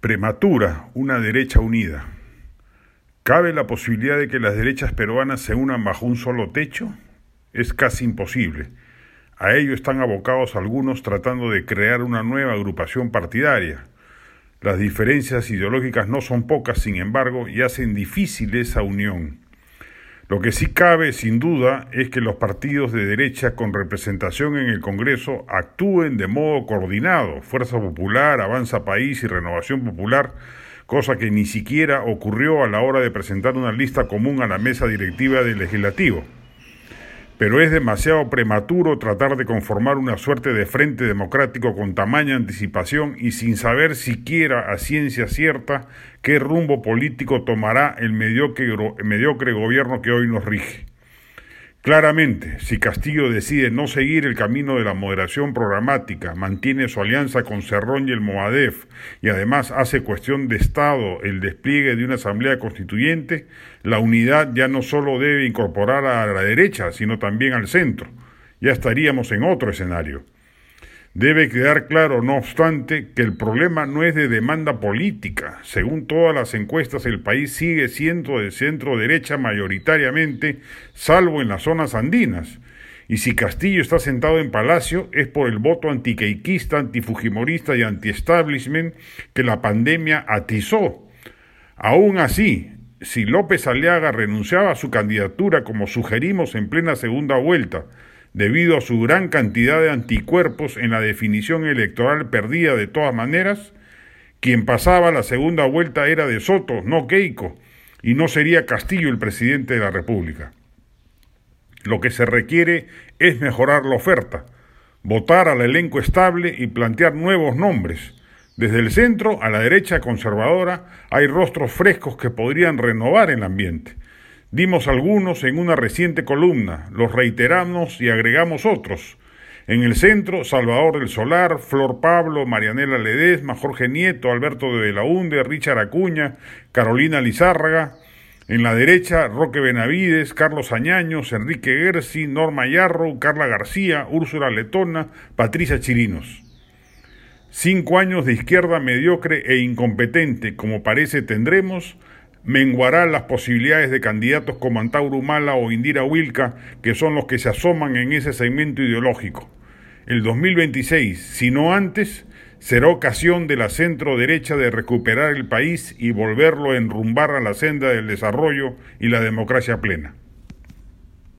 Prematura, una derecha unida. ¿Cabe la posibilidad de que las derechas peruanas se unan bajo un solo techo? Es casi imposible. A ello están abocados algunos tratando de crear una nueva agrupación partidaria. Las diferencias ideológicas no son pocas, sin embargo, y hacen difícil esa unión. Lo que sí cabe, sin duda, es que los partidos de derecha con representación en el Congreso actúen de modo coordinado, Fuerza Popular, Avanza País y Renovación Popular, cosa que ni siquiera ocurrió a la hora de presentar una lista común a la mesa directiva del legislativo pero es demasiado prematuro tratar de conformar una suerte de frente democrático con tamaña anticipación y sin saber siquiera a ciencia cierta qué rumbo político tomará el mediocre, mediocre gobierno que hoy nos rige. Claramente, si Castillo decide no seguir el camino de la moderación programática, mantiene su alianza con Cerrón y el Moadef y además hace cuestión de Estado el despliegue de una asamblea constituyente, la unidad ya no solo debe incorporar a la derecha, sino también al centro. Ya estaríamos en otro escenario. Debe quedar claro, no obstante, que el problema no es de demanda política. Según todas las encuestas, el país sigue siendo de centro derecha mayoritariamente, salvo en las zonas andinas. Y si Castillo está sentado en Palacio es por el voto antiqueiquista, antifujimorista y anti-establishment que la pandemia atizó. Aún así, si López Aliaga renunciaba a su candidatura como sugerimos en plena segunda vuelta, debido a su gran cantidad de anticuerpos en la definición electoral perdida de todas maneras, quien pasaba la segunda vuelta era de Soto, no Keiko, y no sería Castillo el presidente de la República. Lo que se requiere es mejorar la oferta, votar al elenco estable y plantear nuevos nombres. Desde el centro a la derecha conservadora hay rostros frescos que podrían renovar el ambiente. Dimos algunos en una reciente columna, los reiteramos y agregamos otros. En el centro, Salvador del Solar, Flor Pablo, Marianela Ledesma, Jorge Nieto, Alberto de Belaunde, Richard Acuña, Carolina Lizárraga. En la derecha, Roque Benavides, Carlos Añaños, Enrique Gersi, Norma Yarro, Carla García, Úrsula Letona, Patricia Chirinos. Cinco años de izquierda mediocre e incompetente, como parece tendremos, menguará las posibilidades de candidatos como Antauro Mala o Indira Wilca, que son los que se asoman en ese segmento ideológico. El 2026, si no antes, será ocasión de la centro derecha de recuperar el país y volverlo a enrumbar a la senda del desarrollo y la democracia plena.